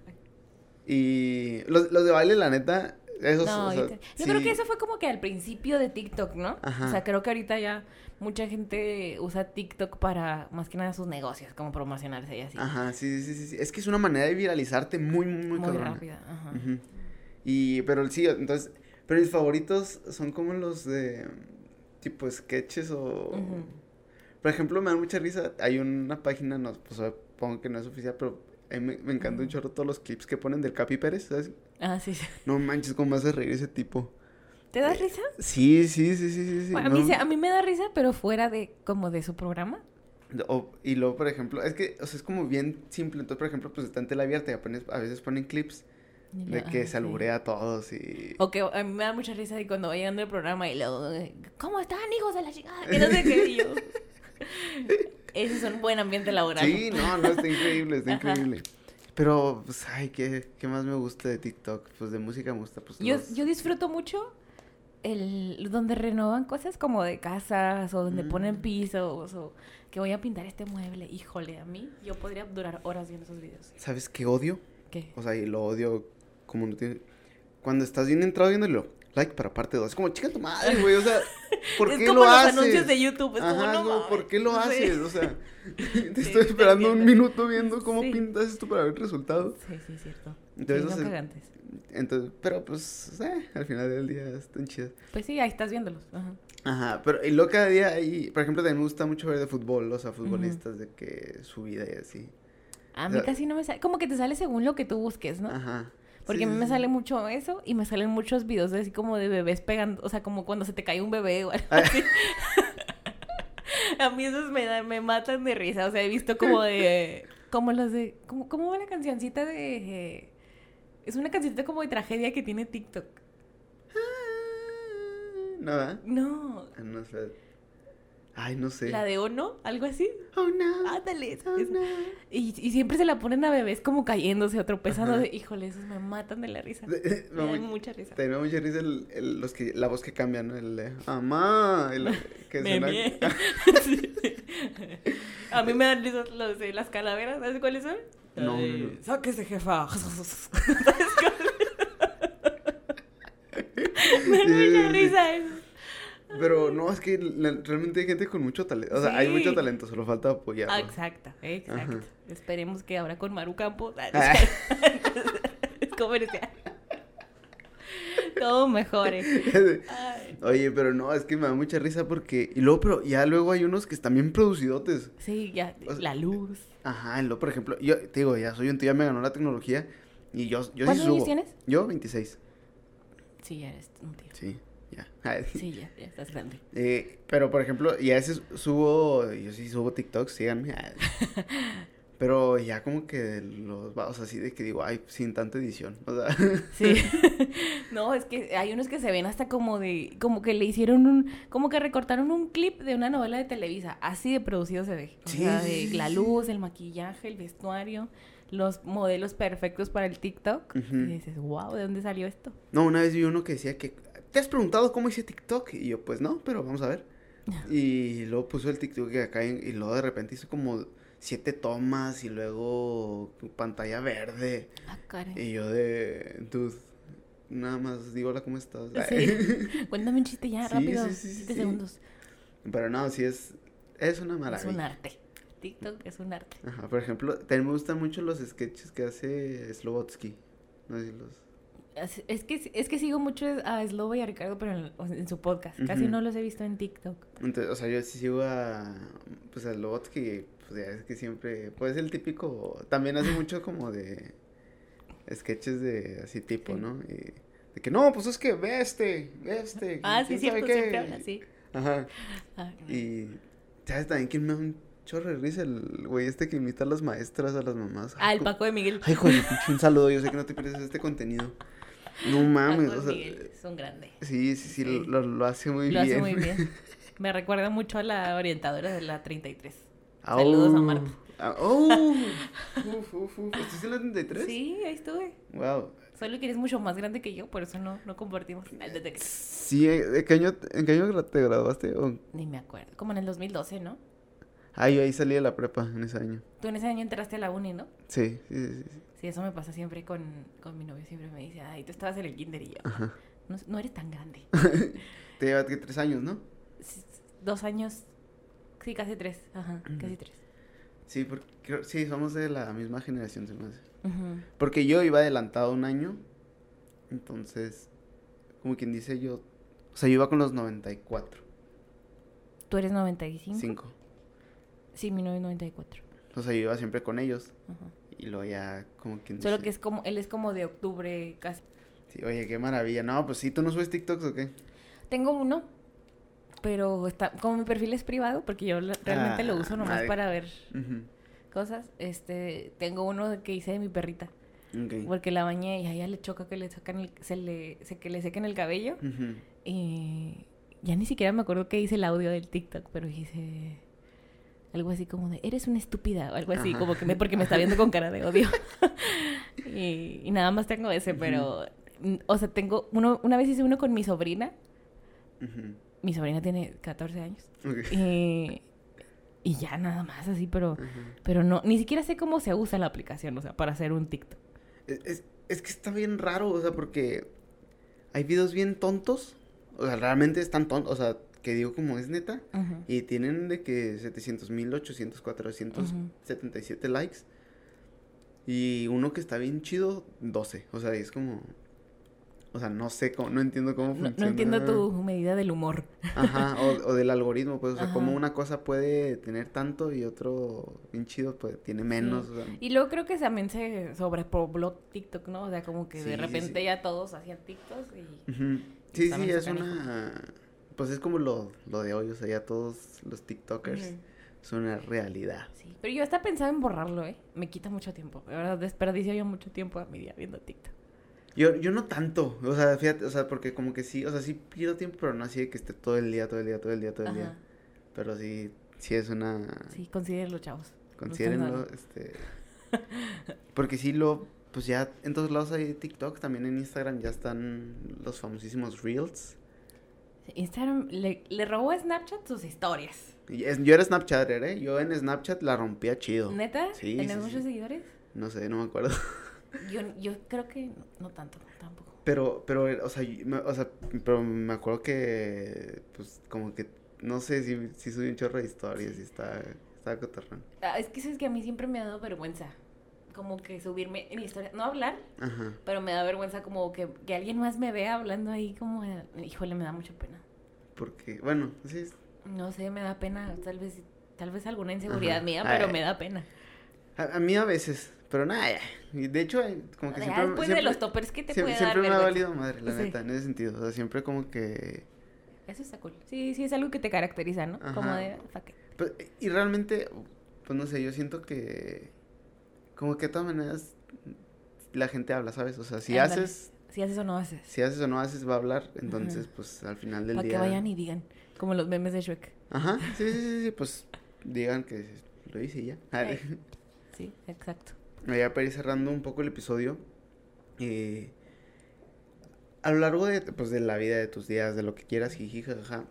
Y los, los de baile, la neta, esos... No, yo, creo que eso fue como que al principio de TikTok, ¿no? Ajá. O sea, creo que ahorita ya mucha gente usa TikTok para más que nada sus negocios, como promocionarse y así. Ajá, sí, sí, sí, Es que es una manera de viralizarte muy, muy, muy, muy rápida. Ajá. Y, pero sí, entonces, pero mis favoritos son como los de tipo sketches o... Por ejemplo, me da mucha risa, hay una página, no, pues supongo que no es oficial, pero a mí me, encanta un chorro todos los clips que ponen del Capi Pérez, ¿sabes? Ah, sí, sí. No manches, cómo hace reír ese tipo. ¿Te da risa? Sí, sí, sí, sí, sí. a, mí, a mí me da risa, pero fuera de como de su programa. y luego, por ejemplo, es que, o sea, es como bien simple. Entonces, por ejemplo, pues está en tela abierta y a veces ponen clips de que se alburea a todos y... O que a mí me da mucha risa y cuando vayan llegando el programa y luego, ¿cómo están, hijos de la chingada? Que no sé qué yo. Ese es un buen ambiente laboral. Sí, no, no, está increíble, está (laughs) increíble. Pero, pues, ay, ¿qué, ¿qué más me gusta de TikTok? Pues de música me gusta, pues... Yo, yo disfruto mucho el donde renovan cosas como de casas o donde ponen mm. pisos o que voy a pintar este mueble. Híjole, a mí yo podría durar horas viendo esos videos. ¿Sabes qué odio? ¿Qué? O sea, y lo odio como no tiene... Cuando estás bien entrado viéndolo, like para parte 2. Es como, chica tu madre, güey. O sea, (laughs) ¿por qué lo haces? Es como los anuncios de YouTube. Es como, no, ¿por qué lo haces? O sea, (laughs) te estoy esperando un minuto viendo cómo pintas esto para ver el resultado. Sí, sí, es cierto. Entonces, sí, cagantes. Entonces, pero pues, eh, al final del día están chidas. Pues sí, ahí estás viéndolos. Ajá. Ajá, pero y luego cada día ahí, por ejemplo, también me gusta mucho ver de fútbol, o sea, futbolistas de que su vida y así. A mí casi no me sale. Como que te sale según lo que tú busques, ¿no? Ajá. Porque a mí me sale mucho eso y me salen muchos videos de así como de bebés pegando, o sea, como cuando se te cae un bebé o algo ah. así. (laughs) a mí esos me, me matan de risa, o sea, he visto como de... Como los de... Como, ¿Cómo va la cancioncita de... es una cancioncita como de tragedia que tiene TikTok. ¿No? No. Ah, no sé. Ay, no sé. La de Ono, algo así. Oh, no. Ándale. Oh, no. Y, y, siempre se la ponen a bebés como cayéndose o tropezando. híjole, esos me matan de la risa. me dan mucha risa. Te da mucha risa el, el, los que, la voz que cambian, ¿no? El de, mamá. El, (laughs) que me (laughs) (laughs) A mí me dan risas los de las calaveras. ¿Sabes cuáles son? No, no, no. Sáquese, jefa. me da mucha risa eso. Pero no, es que realmente hay gente con mucho talento. O sea, hay mucho talento, solo falta apoyarlo. Ah, exacto, exacto. Esperemos que ahora con Maru Campos. Ah. (laughs) (laughs) es comercial. Todo mejore. (laughs) Oye, pero no, es que me da mucha risa porque. Y luego, pero ya luego hay unos que están bien producidotes. Sí, ya, la luz. Ajá, luego, por ejemplo, yo te digo, ya soy un tío, ya me ganó la tecnología. Y yo, yo ¿Cuántos años tienes? Yo, 26. Sí, ya eres un tío. Sí. Ya. Sí, ya, ya estás grande. Eh, pero, por ejemplo, ya ese subo, yo sí subo TikToks, síganme. (laughs) Pero ya como que los vados así de que digo, ay, sin tanta edición, o sea. Sí. (laughs) no, es que hay unos que se ven hasta como de, como que le hicieron un, como que recortaron un clip de una novela de Televisa, así de producido se ve. O sea, de la luz, el maquillaje, el vestuario, los modelos perfectos para el TikTok. Y dices, wow, ¿de dónde salió esto? No, una vez vi uno que decía que ¿te has preguntado cómo hice TikTok? Y yo, pues no, pero vamos a ver. (laughs) Y luego puso el TikTok acá y, luego de repente hizo como siete tomas y luego pantalla verde. Ah, caray. Y yo de, dude, nada más digo hola, ¿cómo estás? (laughs) Cuéntame un chiste ya, rápido, siete segundos. Pero no, sí es, es una maravilla. Es un arte. TikTok es un arte. Ajá, por ejemplo, también me gustan mucho los sketches que hace Slobotsky. No sé si los... Es que, es que sigo mucho a Slobo y a Ricardo, pero en, su podcast. Casi no los he visto en TikTok. Entonces, o sea, yo sí sigo a, pues a pues ya es que siempre, pues el típico, también hace mucho como de sketches de así tipo, ¿no? Y de que, no, pues es que ve este, ve este. Ah, sí, cierto, siempre habla así. Ajá. Ah, y, ¿sabes también quién me da un chorro de risa? El güey este que imita a las maestras, a las mamás. Ah, el Paco de Miguel. Ay, joder, un saludo, yo sé que no te pierdes este contenido. No mames, o sea. es un grande. Sí, sí, sí, Lo, lo, hace muy bien. Lo hace muy bien. (laughs) Me recuerda mucho a la orientadora de la 33. Saludos a Marta. Oh, (laughs) uf, uf, uf. ¿Estás en la 33? Sí, ahí estuve. Wow. Solo que eres mucho más grande que yo, por eso no, no compartimos. Sí, ¿en qué, año, ¿en qué año te graduaste? Ni me acuerdo. Como en el 2012, ¿no? Ah, yo ahí salí de la prepa en ese año. Tú en ese año entraste a la uni, ¿no? Sí, sí, sí. Sí, eso me pasa siempre con, con mi novio. Siempre me dice, ay, tú estabas en el kinder y yo. No, no, eres tan grande. (laughs) Te llevas tres años, ¿no? dos años. Sí, casi tres. Ajá, casi tres. Sí, porque sí, somos de la misma generación, se me hace. Porque yo iba adelantado un año. Entonces, como quien dice yo. O sea, yo iba con los 94. ¿Tú eres 95? Cinco. Sí, mi novio es 94. O sea, yo iba siempre con ellos. Ajá. Y luego ya, como quien Solo que es como, él es como de octubre casi. Sí, oye, qué maravilla. No, pues sí, ¿tú no subes TikToks o qué? Tengo uno, pero está, como mi perfil es privado, porque yo realmente lo uso nomás para ver cosas, este, tengo uno que hice de mi perrita. Porque la bañé y a ella le choca que le sacan el, se le, se, que le sequen el cabello. Y ya ni siquiera me acuerdo que hice el audio del TikTok, pero hice algo así como de, eres una estúpida, o algo así, como que me, porque me está viendo con cara de odio. (laughs) y, nada más tengo ese, pero, o sea, tengo, uno, una vez hice uno con mi sobrina. Mi sobrina tiene 14 años. Y, y, ya nada más así, pero, pero no, ni siquiera sé cómo se usa la aplicación, o sea, para hacer un TikTok. Es, es que está bien raro, o sea, porque hay videos bien tontos, o sea, realmente están tontos, o sea, que digo como es neta, y tienen de que 700 mil, 800, 477 likes. Y uno que está bien chido, 12. O sea, es como... o sea, no sé cómo, no entiendo cómo No, funciona. no entiendo tu medida del humor. Ajá, o, o del algoritmo, pues, o sea, Ajá. como una cosa puede tener tanto y otro bien chido, pues, tiene menos, o sea, Y luego creo que también se sobrepobló TikTok, ¿no? O sea, como que Sí, de sí, repente sí. ya todos hacían TikToks y... Ujú. Sí, sí, también es canijo. Pues es como lo, lo de hoy, o sea, ya todos los TikTokers Ujú. son una realidad. Sí, pero yo hasta pensaba en borrarlo, ¿eh? Me quita mucho tiempo. De verdad, desperdicio yo mucho tiempo a mi día viendo TikTok. Yo, yo no tanto, o sea, fíjate, o sea, porque como que sí, o sea, sí pierdo tiempo, pero no así de que esté todo el día, todo el día, todo el día, todo el Ajá. día. Pero sí, sí es una... Sí, considérenlo, chavos. Considérenlo, este... (laughs) Porque sí lo... Pues ya en todos lados hay TikTok, también en Instagram ya están los famosísimos Reels. Instagram le, le robó a Snapchat sus historias. Yo era Snapchatter, ¿eh? Yo en Snapchat la rompía chido. ¿Neta? Sí, ¿Tenés sí, muchos sí. seguidores? No sé, no me acuerdo. (laughs) Yo, yo creo que no tanto, tampoco. Pero, pero, o sea, yo- me- o sea, pero me acuerdo que, pues, como que, no sé, si, si subí un chorro de historias y está, está cotorrón. Ah, es que eso es que a mí siempre me ha dado vergüenza. Como que subirme en historia. No hablar, Ajá. pero me da vergüenza como que, que alguien más me vea hablando ahí como... de- Híjole, me da mucha pena. Porque, bueno, sí, es- No sé, me da pena. Tal vez, tal vez alguna inseguridad Ajá. mía, pero Ay. me da pena. a, a mí a veces, pero nada, de hecho, eh, como que Ya siempre, después de los toppers, ¿qué te siempre, puede siempre dar me ha valido madre, la Sí. neta, en ese sentido. O sea, siempre como que... Eso está cool. Sí, sí, es algo que te caracteriza, ¿no? Como de... fuck it. Pues, y realmente, pues no sé, yo siento que... Como que de todas maneras la gente habla, ¿sabes? O sea, si Ándale. haces, Si haces o no haces. si haces o no haces, va a hablar. Entonces, Ajá. pues al final del Para día... que vayan y digan. Como los memes de Shrek. Ajá, sí, sí, sí, sí, pues digan que lo hice y ya. Sí, exacto. Ya para ir cerrando un poco el episodio, eh, a lo largo de, pues, de la vida, de tus días, de lo que quieras, jiji, jajaja,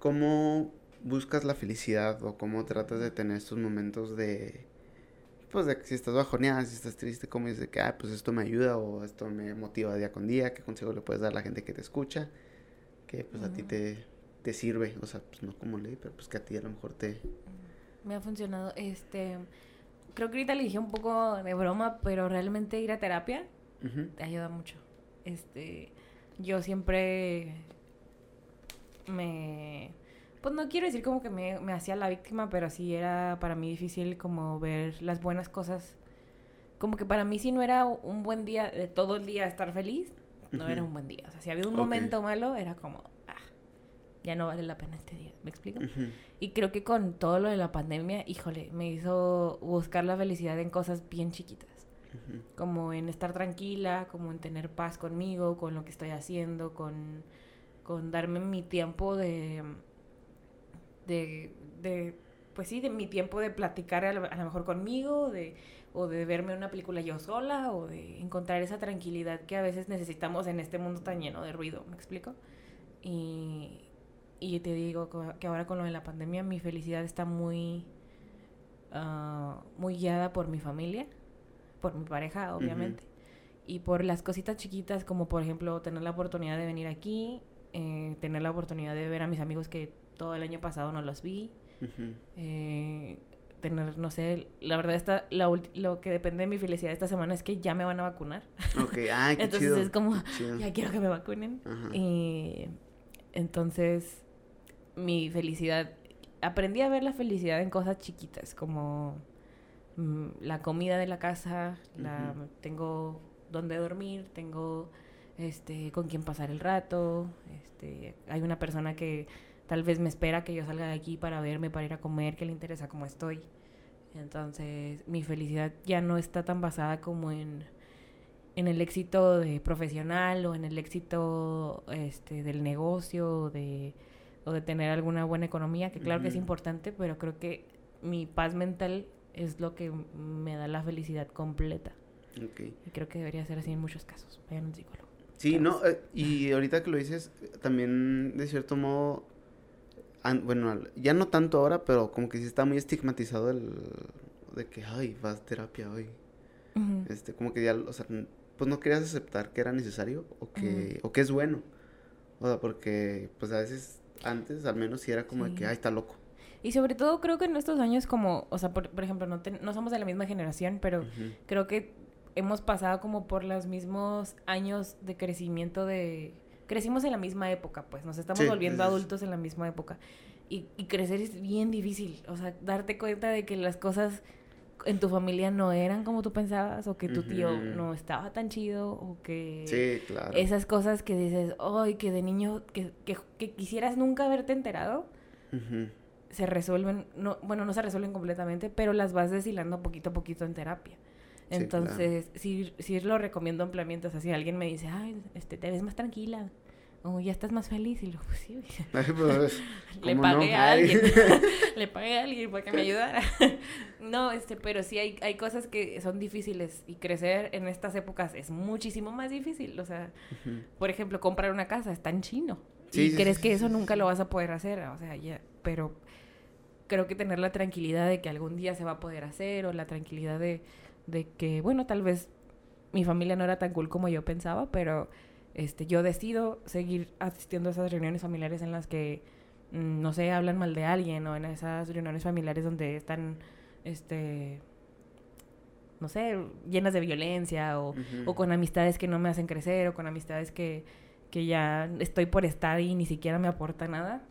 ¿cómo buscas la felicidad o cómo tratas de tener estos momentos de, pues, de que si estás bajoneada, si estás triste, cómo dices que, ah, pues esto me ayuda o esto me motiva día con día, qué consejo le puedes dar a la gente que te escucha, que pues a ti te, te sirve, o sea, pues no como ley, pero pues que a ti a lo mejor te... Me ha funcionado. Este... Creo que ahorita le dije un poco de broma, pero realmente ir a terapia te ayuda mucho. Este, yo siempre me, pues no quiero decir como que me, me hacía la víctima, pero sí era para mí difícil como ver las buenas cosas. Como que para mí si no era un buen día, de todo el día estar feliz, no era un buen día. O sea, si había un Ok. momento malo, era como, ah, ya no vale la pena este día. ¿Me explico? ujú. Y creo que con todo lo de la pandemia, híjole, me hizo buscar la felicidad en cosas bien chiquitas como en estar tranquila, como en tener paz conmigo, con lo que estoy haciendo, con, con darme mi tiempo de, de, de, pues sí, de mi tiempo de platicar a lo, a lo mejor conmigo, de, o de verme una película yo sola, o de encontrar esa tranquilidad que a veces necesitamos en este mundo tan lleno de ruido, ¿me explico? Y, y te digo que ahora con lo de la pandemia mi felicidad está muy, ah, muy guiada por mi familia, por mi pareja, obviamente, y por las cositas chiquitas como por ejemplo tener la oportunidad de venir aquí, eh, tener la oportunidad de ver a mis amigos que todo el año pasado no los vi, eh, tener, no sé, la verdad está, la lo que depende de mi felicidad esta semana es que ya me van a vacunar. Ok, ay, qué (laughs) Entonces chido. es como, chido. ya quiero que me vacunen. Ajá. Y entonces mi felicidad, aprendí a ver la felicidad en cosas chiquitas, como mm, la comida de la casa, la, tengo donde dormir, tengo este con quién pasar el rato, este, hay una persona que tal vez me espera que yo salga de aquí para verme, para ir a comer, que le interesa cómo estoy. Entonces, mi felicidad ya no está tan basada como en, en el éxito de profesional o en el éxito este, del negocio o de, o de tener alguna buena economía, que claro que es importante, pero creo que mi paz mental es lo que me da la felicidad completa. Y creo que debería ser así en muchos casos. Vayan a un psicólogo. Sí, no, eh, y ahorita que lo dices, también de cierto modo, bueno, ya no tanto ahora, pero como que sí está muy estigmatizado el de que, ay, vas a terapia hoy. Este, como que ya, o sea, pues no querías aceptar que era necesario o que, o que es bueno. O sea, porque, pues a veces, antes al menos sí era como de que, ay, está loco. Y sobre todo creo que en estos años como, o sea, por, por ejemplo, no, ten- no somos de la misma generación, pero creo que hemos pasado como por los mismos años de crecimiento de... Crecimos en la misma época, pues nos estamos Sí, volviendo adultos en la misma época. Y, y crecer es bien difícil, o sea, darte cuenta de que las cosas en tu familia no eran como tú pensabas, o que tu tío no estaba tan chido, o que Sí, claro. esas cosas que dices, ay, que de niño, que, que, que quisieras nunca haberte enterado, se resuelven, no, bueno, no se resuelven completamente, pero las vas deshilando poquito a poquito en terapia. Sí, Entonces, sí, sí lo recomiendo ampliamente. O sea, si alguien me dice, ay, este, te ves más tranquila, o ya estás más feliz, y luego, pues sí, (laughs) Ay, pues, (laughs) le ¿cómo pagué no? a alguien, (laughs) le pagué a alguien para que me ayudara. no, este, pero sí hay, hay cosas que son difíciles y crecer en estas épocas es muchísimo más difícil. O sea, por ejemplo, comprar una casa está en chino. Sí, y sí, crees que eso nunca lo vas a poder hacer, o sea, ya, pero creo que tener la tranquilidad de que algún día se va a poder hacer o la tranquilidad de, de que, bueno, tal vez mi familia no era tan cool como yo pensaba, pero este, yo decido seguir asistiendo a esas reuniones familiares en las que, mm, no sé, hablan mal de alguien o en esas reuniones familiares donde están, este, no sé, llenas de violencia o, o con amistades que no me hacen crecer o con amistades que, que ya estoy por estar y ni siquiera me aporta nada.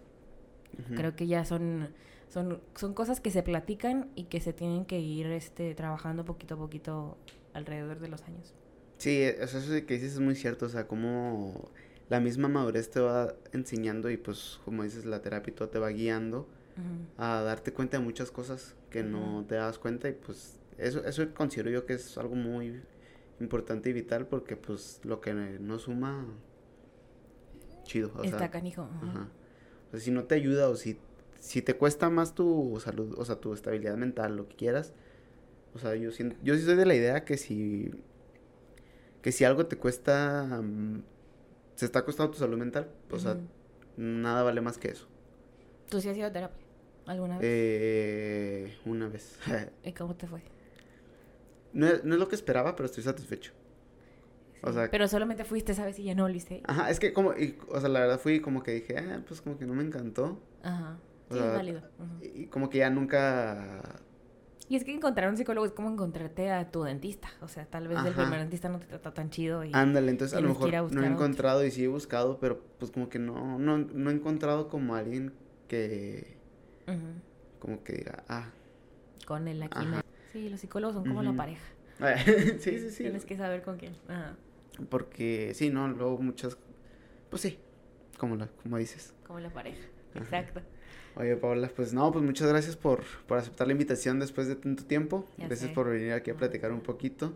Creo que ya son, son, son cosas que se platican y que se tienen que ir este, trabajando poquito a poquito alrededor de los años. Sí, eh, o sea, eso que dices es muy cierto, o sea, como la misma madurez te va enseñando y pues, como dices, la terapia y todo te va guiando Ujú. a darte cuenta de muchas cosas que no Ujú. te das cuenta y pues eso, eso considero yo que es algo muy importante y vital porque pues lo que no suma, chido, o Está sea, canijo. ajá. O sea, si no te ayuda o si, si te cuesta más tu salud, o sea, tu estabilidad mental, lo que quieras, o sea, yo, siento, yo sí soy de la idea que si, que si algo te cuesta, mm, se está costando tu salud mental, o sea, nada vale más que eso. ¿Tú sí has ido a terapia alguna vez? Eh, una vez. (laughs) ¿Y cómo te fue? no, es, no es lo que esperaba, pero estoy satisfecho. O sea- Pero solamente fuiste, ¿sabes? Y ya no volviste. Ajá, es que como, y, o sea, la verdad fui como que dije, ah, pues como que no me encantó. Ajá. Sí, es válido. Y, y como que ya nunca... Y es que encontrar un psicólogo es como encontrarte a tu dentista. O sea, tal vez el primer dentista no te trata tan chido. Y... Ándale, entonces a lo mejor no he otro. encontrado y sí he buscado, pero pues como que no, no, no he encontrado como alguien que, como que diga, ah, Con él aquí. Sí, los psicólogos son como la pareja. (laughs) sí, sí, sí. Tienes que saber con quién. Ajá. Porque sí, no, luego muchas, pues sí, como, la, como dices. Como la pareja. Ajá. Exacto. Oye, Paola, pues no, pues muchas gracias por, por aceptar la invitación después de tanto tiempo. Ya gracias sé. por venir aquí a platicar un poquito.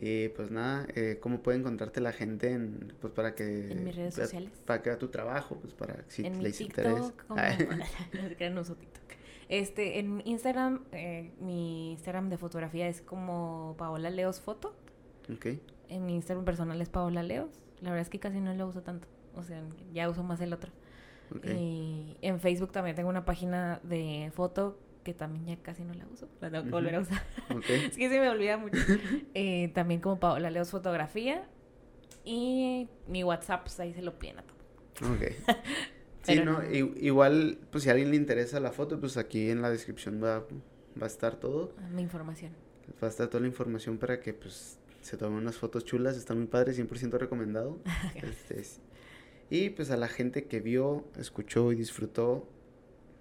Y pues nada, eh, ¿cómo puede encontrarte la gente en, pues para que... En mis redes sociales. Para que vea tu trabajo, pues para si en les interesa. (laughs) No TikTok. Este, en Instagram, eh, mi Instagram de fotografía es como Paola Leos Foto. ok, En mi Instagram personal es Paola Leos. La verdad es que casi no lo uso tanto. O sea, ya uso más el otro. Y en Facebook también tengo una página de foto que también ya casi no la uso. La tengo que volver a usar. (laughs) Ok, (laughs) es que se me olvida mucho. Eh, también como Paola Leos Fotografía. Y mi WhatsApp, pues ahí se lo piden a todo. ok. (laughs) Sí, no, igual, pues si a alguien le interesa la foto, pues aquí en la descripción va, va a estar todo. Mi información. Va a estar toda la información para que pues se tomen unas fotos chulas, están muy padres, 100% recomendado. Este, es- y pues a la gente que vio, escuchó y disfrutó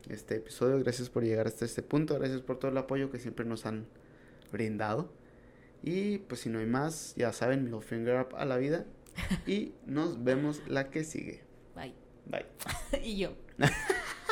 este episodio, gracias por llegar hasta este punto, gracias por todo el apoyo que siempre nos han brindado. Y pues si no hay más, ya saben, middle finger up a la vida. (laughs) Y nos vemos la que sigue. Bye. Bye. (laughs) y yo. (laughs)